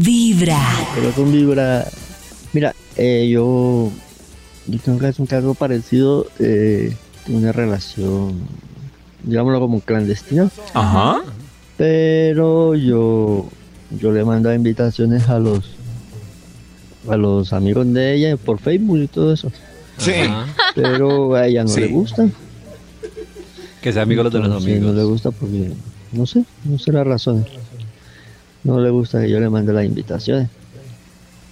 Vibra. Corazón vibra. Mira, eh, yo, yo tengo que hacer un caso parecido. Eh, tengo una relación, digámoslo como clandestina, Ajá. pero yo, yo le mando invitaciones a los a los amigos de ella por Facebook y todo eso. Sí. Pero a ella no Sí. le gusta. Que sea amigo de los amigos. No le gusta porque, no sé, no sé las razones. No le gusta que yo le mande las invitaciones.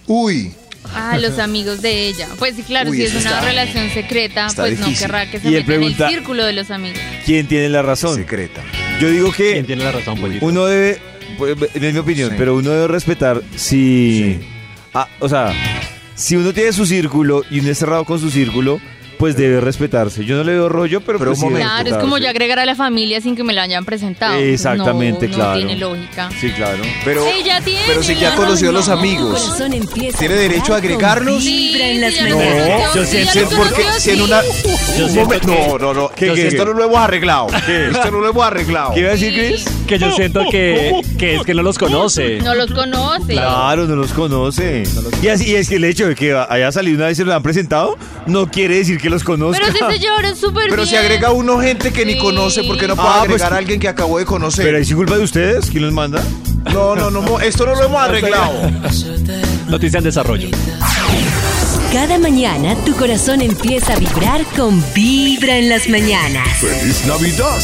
Uy. Ah, los amigos de ella. Pues sí, claro, Uy, si es una está- relación secreta, pues no querrá que se Y él meta en el círculo de los amigos. ¿Quién tiene la razón? Secreta. Yo digo que ¿Quién tiene la razón, Pollito? uno debe, pues, es mi opinión, Sí. pero uno debe respetar si, Sí. ah, o sea, si uno tiene su círculo y uno es cerrado con su círculo, pues debe respetarse. Yo no le veo rollo, pero, Pero pues un sí Claro, es como ya respetarse. agregar a la familia sin que me lo hayan presentado. Exactamente, no, claro. No tiene lógica. Sí, claro. Pero, Ella tiene. pero si ya conoció a los amigos. ¿Tiene derecho a agregarlos? Vibra en las Sí, No, yo siento- porque si en una Yo un siento momento- que- no, no, no, ¿Qué, que esto no lo hemos arreglado. Esto no lo hemos arreglado. ¿Qué iba a decir, Chris? Que yo siento que, que es que no los conoce. No los conoce. Claro, no los conoce. Y, así, y es que el hecho de que haya salido una vez y se lo han presentado, no quiere decir que los conozca. Pero si se llevaron súper Pero bien. si agrega uno gente que ni Sí. conoce, ¿por qué no puede Ah, agregar pues- a alguien que acabó de conocer? Pero ahí sí culpa de ustedes, ¿quién los manda? No, no, no, mo- esto no lo hemos arreglado. Noticia en desarrollo. Cada mañana tu corazón empieza a vibrar con Vibra en las mañanas. ¡Feliz Navidad!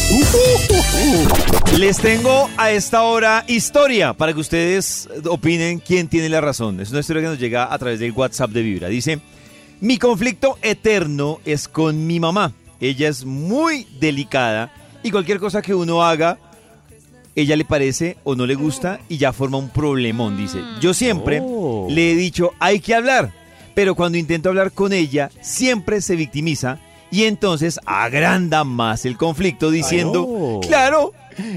Les tengo a esta hora historia para que ustedes opinen quién tiene la razón. Es una historia que nos llega a través del WhatsApp de Vibra. Dice, mi conflicto eterno es con mi mamá. Ella es muy delicada y cualquier cosa que uno haga, ella le parece o no le gusta y ya forma un problemón, dice. Yo siempre Oh. le he dicho, hay que hablar, pero cuando intento hablar con ella, siempre se victimiza y entonces agranda más el conflicto diciendo, claro,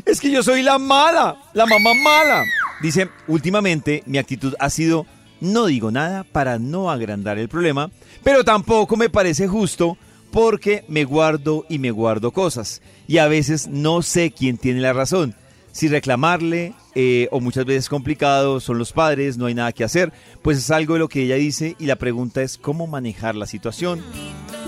es que yo soy la mala, la mamá mala. Dice, últimamente mi actitud ha sido, no digo nada para no agrandar el problema, pero tampoco me parece justo porque me guardo y me guardo cosas. Y a veces no sé quién tiene la razón. Si reclamarle eh, o muchas veces complicado son los padres, no hay nada que hacer, pues es algo de lo que ella dice y la pregunta es cómo manejar la situación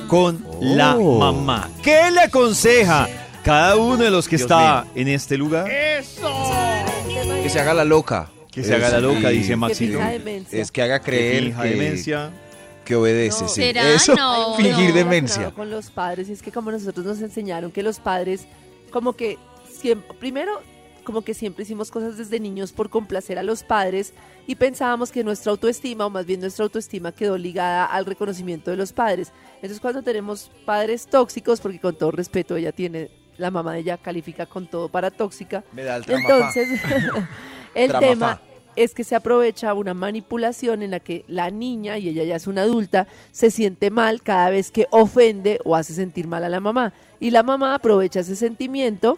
con la Oh. mamá. ¿Qué le aconseja cada uno de los que Dios está en este lugar? Que se haga la loca. Que se haga la loca, y- dice demencia. Es que haga creer que, demencia. que obedece, No. sí. ¿Será? Eso, No, fingir no. demencia. con los padres y es que como nosotros nos enseñaron que los padres como que siempre primero como que siempre hicimos cosas desde niños por complacer a los padres y pensábamos que nuestra autoestima o más bien nuestra autoestima quedó ligada al reconocimiento de los padres. Entonces cuando tenemos padres tóxicos, porque con todo respeto ella tiene la mamá de ella califica con todo para tóxica, Me da el entonces el tema es que se aprovecha una manipulación en la que la niña, y ella ya es una adulta, se siente mal cada vez que ofende o hace sentir mal a la mamá. Y la mamá aprovecha ese sentimiento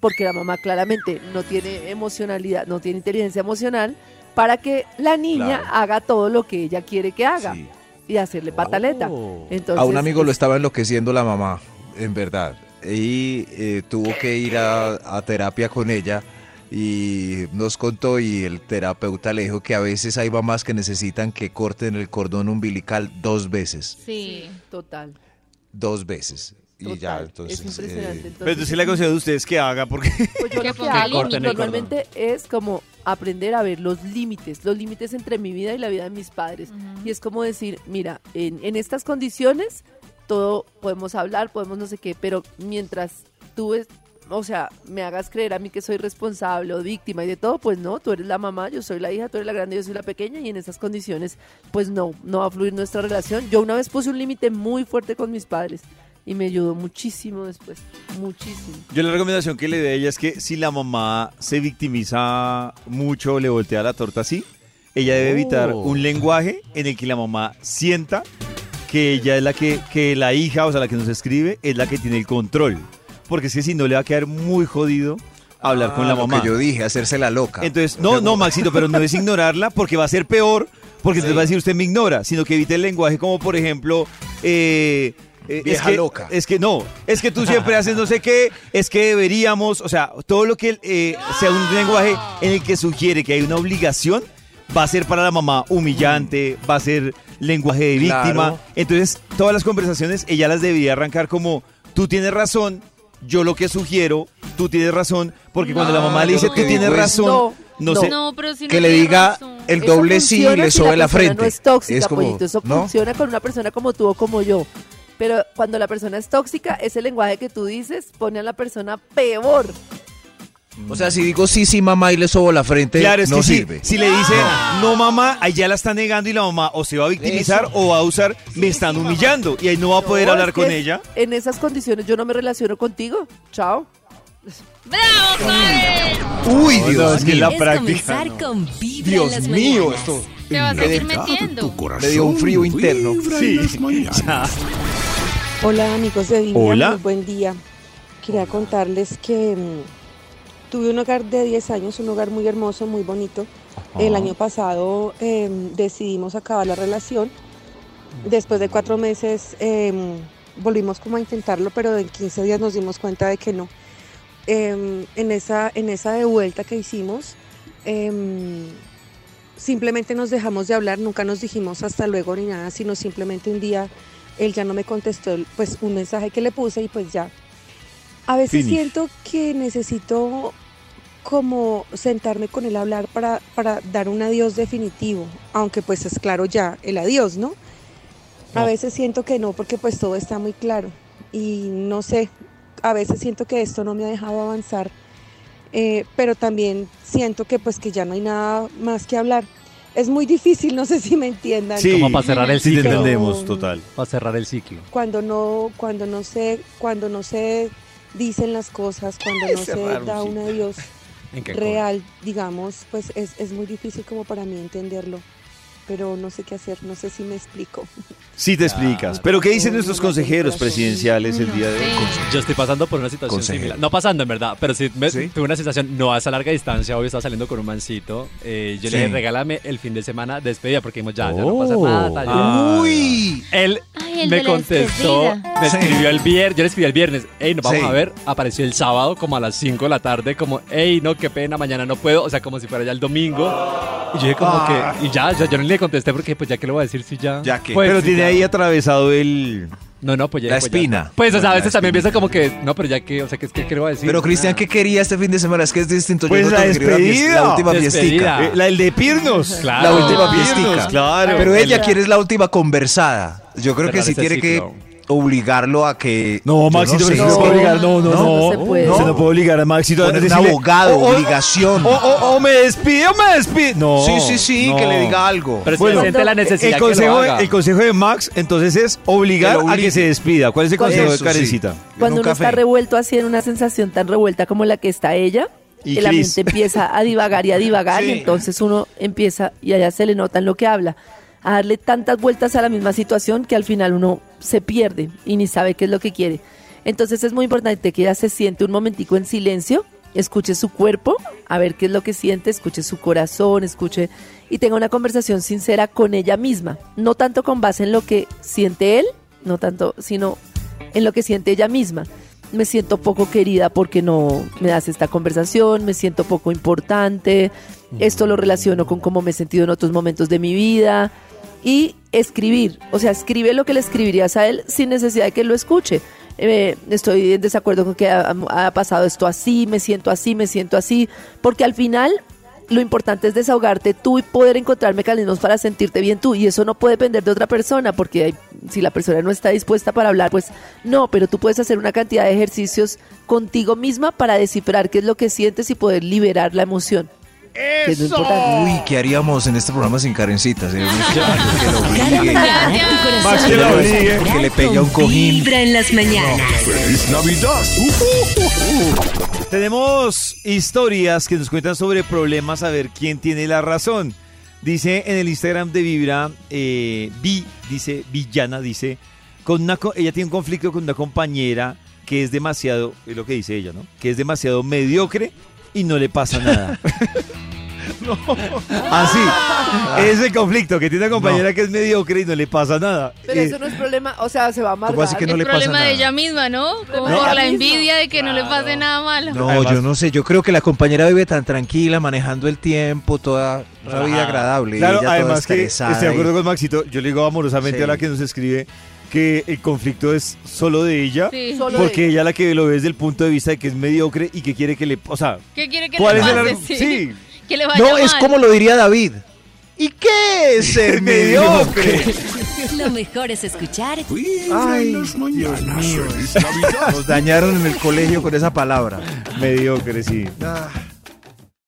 porque la mamá claramente no tiene emocionalidad, no tiene inteligencia emocional, para que la niña Claro. haga todo lo que ella quiere que haga Sí. y hacerle pataleta. Oh. Entonces, A un amigo lo es- estaba enloqueciendo la mamá, en verdad. Y eh, tuvo que ir a, a terapia con ella y nos contó y el terapeuta le dijo que a veces hay mamás que necesitan que corten el cordón umbilical dos veces. Sí. total. Dos veces. Y total. ya, entonces... es impresionante. eh, Pero Entonces, entonces le aconsejo a ustedes que haga porque Pues yo Que lo que ponga hago límites. normalmente es como aprender a ver los límites, los límites entre mi vida y la vida de mis padres. Y es como decir, mira, en, en estas condiciones todo podemos hablar, podemos no sé qué, pero mientras tú, es- o sea, me hagas creer a mí que soy responsable o víctima y de todo, pues no, tú eres la mamá, yo soy la hija, tú eres la grande, yo soy la pequeña y en esas condiciones, pues no, no va a fluir nuestra relación. Yo una vez puse un límite muy fuerte con mis padres y me ayudó muchísimo después, muchísimo. Yo la recomendación que le doy a ella es que si la mamá se victimiza mucho, le voltea la torta así, ella debe evitar Oh. un lenguaje en el que la mamá sienta que ella es la que, que la hija, o sea, la que nos escribe, es la que tiene el control. Porque es que si no le va a quedar muy jodido hablar con ah, la lo mamá. que yo dije, hacerse la loca. Entonces, no, no, Maxito, pero no es ignorarla porque va a ser peor, porque entonces Sí. va a decir usted me ignora, sino que evite el lenguaje como, por ejemplo, eh, eh, es que, loca. Es que no, es que tú siempre haces no sé qué, es que deberíamos, o sea, todo lo que eh, sea un lenguaje en el que sugiere que hay una obligación, va a ser para la mamá humillante, va a ser lenguaje de víctima. Claro. Entonces, todas las conversaciones ella las debería arrancar como, tú tienes razón, yo lo que sugiero, tú tienes razón, porque cuando la mamá le dice, tú tienes digo es- razón, No, no, no. sé. No, pero si no Que le diga razón. el doble sí le si sobe la frente. No es tóxica, Es como, pollito. Eso ¿no? funciona con una persona como tú o como yo. Pero cuando la persona es tóxica, ese lenguaje que tú dices pone a la persona peor. O sea, si digo sí, sí, mamá y le sobo la frente, Claro, es no que sirve. Si, le dice, no mamá, ahí ya la está negando y la mamá o se va a victimizar o va a usar, me están humillando y ahí no va a poder No, hablar con ella. En esas condiciones yo no me relaciono contigo. Chao. ¡Bravo! Uy, No, Dios es que mío. la es práctica, comenzar no. con Vibra en Dios las mío, esto Te vas a me, seguir de- metiendo. me dio un frío interno. Sí. Hola amigos de Vibra, Hola. muy buen día. Quería contarles que mm, tuve un hogar de 10 años, un hogar muy hermoso, muy bonito. El año pasado em, decidimos acabar la relación. Después de cuatro meses em, volvimos como a intentarlo, pero en 15 días nos dimos cuenta de que no. Em, en, esa, en esa de vuelta que hicimos, em, simplemente nos dejamos de hablar, nunca nos dijimos hasta luego ni nada, sino simplemente un día él ya no me contestó pues un mensaje que le puse y pues ya. A veces Finish. siento que necesito como sentarme con él a hablar para, para dar un adiós definitivo, aunque pues es claro ya el adiós, ¿no? A veces siento que no, porque pues todo está muy claro y no sé, a veces siento que esto no me ha dejado avanzar, eh, pero también siento que pues que ya no hay nada más que hablar. Es muy difícil, no sé si me entiendan. Sí. Como para cerrar el Sí, ciclo. entendemos, total. Para cerrar el ciclo. cuando no cuando no se cuando no se dicen las cosas cuando no se da un adiós ¿En qué real digamos pues es, es muy difícil como para mí entenderlo pero no sé qué hacer no sé si me explico Sí te explicas. Pero ¿qué dicen nuestros consejeros presidenciales el día de hoy? Yo estoy pasando por una situación Consejero. similar. No pasando, en verdad, pero sí, me, ¿Sí? tuve una sensación, no a esa larga distancia. Hoy estaba saliendo con un mancito. eh, yo Sí. le dije, regálame el fin de semana de despedida, porque dijimos, ya, ya no Oh. pasa nada. tal. Ah. Uy. Él Ay, me contestó, me Sí. escribió el viernes, yo le escribí el viernes, hey, nos vamos Sí. a ver, apareció el sábado como a las 5 de la tarde, como, hey, no, qué pena, mañana no puedo, o sea, como si fuera ya el domingo. Y yo dije como Ah. que, y ya, ya, yo no le contesté porque pues ya que le voy a decir si ya. Ya que. Pues, Pero tiene ya. ahí atravesado el... No, no, pues ya. La pues ya. espina. Pues, o sea, a veces también piensa como que, no, pero ya que, o sea, que es que, ¿qué le voy a decir? Pero Cristian, Nada. ¿qué quería este fin de semana? Es que es distinto. Yo Pues no la tengo que ir a fies- despedida. La última Despedida. fiestica. eh, la, el de Pirnos. Claro. La última Ah. fiestica. Claro. Pero ella quiere es la última conversada. Yo creo que Cerrar sí ese tiene ciclo. Obligarlo a que. No, Maxito, sé. pero no se puede obligar. No, no, No, no. no se puede. Se no puede obligar a Maxito a Poner un decirle, abogado, o- o- obligación. O, o- o me despido o me despido. No. Sí, sí, sí, no. que le diga algo. Pero Bueno, siente la necesidad el consejo, que lo de- haga. el consejo de Max, entonces, es obligar a que se despida. ¿Cuál es el consejo de Eso sí. Karencita? Cuando uno está revuelto así en una sensación tan revuelta como la que está ella, Y el Cris. ambiente empieza a divagar y a divagar y entonces uno empieza y allá se le nota en lo que habla a darle tantas vueltas a la misma situación que al final uno se pierde y ni sabe qué es lo que quiere. Entonces es muy importante que ella se siente un momentico en silencio, escuche su cuerpo, a ver qué es lo que siente, escuche su corazón, escuche y tenga una conversación sincera con ella misma, no tanto con base en lo que siente él, no tanto, sino en lo que siente ella misma. Me siento poco querida porque no me das esta conversación, me siento poco importante, esto lo relaciono con cómo me he sentido en otros momentos de mi vida y escribir, o sea, escribe lo que le escribirías a él sin necesidad de que lo escuche. Eh, estoy en desacuerdo con que ha, ha pasado esto así, me siento así, me siento así, porque al final lo importante es desahogarte tú y poder encontrar mecanismos para sentirte bien tú. Y eso no puede depender de otra persona, porque hay- si la persona no está dispuesta para hablar, pues no, pero tú puedes hacer una cantidad de ejercicios contigo misma para descifrar qué es lo que sientes y poder liberar la emoción. Que es lo importante. Uy, ¿qué haríamos en este programa sin Karencita? Sería muy extraño que lo obligue. que obligue. Que le pegue a un cojín. Vibra en las mañanas. Tenemos historias que nos cuentan sobre problemas, a ver quién tiene la razón. Dice en el Instagram de Vibra, eh, Vi, dice, Villana, dice, con una, ella tiene un conflicto con una compañera que es demasiado, es lo que dice ella, ¿no? Que es demasiado mediocre y no le pasa nada. Así, Ese es el conflicto, que tiene una compañera que es mediocre y no le pasa nada. Pero Eh, eso no es problema, o sea, se va a amargar. ¿Cómo así que no el le pasa problema de nada? ella misma, ¿no? Como No. por la envidia de que no le pase nada malo. No, Además- yo no sé, yo creo que la compañera vive tan tranquila, manejando el tiempo, toda una vida agradable. Claro, ella toda además que estoy de acuerdo y- con Maxito. Yo le digo amorosamente Sí. a la que nos escribe que el conflicto es solo de ella. Sí. Solo Porque de- ella la que lo ve desde el punto de vista de que es mediocre y que quiere que le... O sea, ¿Qué quiere que ¿cuál le es el... pase? argu- Sí. Sí, Que le vaya No, es como lo diría David. ¿Y qué es ser mediocre? Lo mejor es escuchar Ay, Dios mío. Nos dañaron en el colegio con esa palabra. mediocre, sí. Ah.